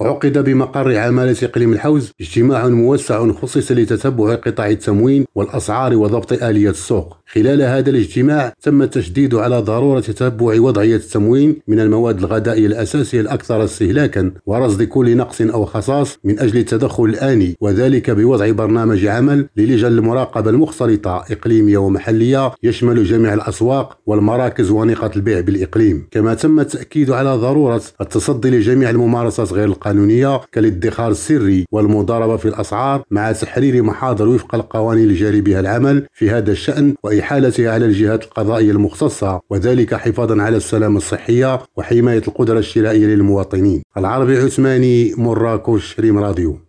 عقد بمقر عمالة إقليم الحوز اجتماع موسع خصص لتتبع قطاع التموين والأسعار وضبط آلية السوق. خلال هذا الاجتماع تم التشديد على ضرورة تتبع وضعية التموين من المواد الغذائية الأساسية الأكثر استهلاكا ورصد كل نقص أو خصاص من أجل التدخل الآني وذلك بوضع برنامج عمل للجان المراقبة المختلطة إقليمية ومحلية يشمل جميع الأسواق والمراكز ونقاط البيع بالإقليم. كما تم التأكيد على ضرورة التصدي لجميع الممارسات غير القانونية كالادخار السري والمضاربة في الأسعار مع تحرير محاضر وفق القوانين الجاري بها العمل في هذا الشأن وإحالتها على الجهات القضائية المختصة وذلك حفاظا على السلامة الصحية وحماية القدرة الشرائية للمواطنين. العربي عثماني مراكش ريم راديو.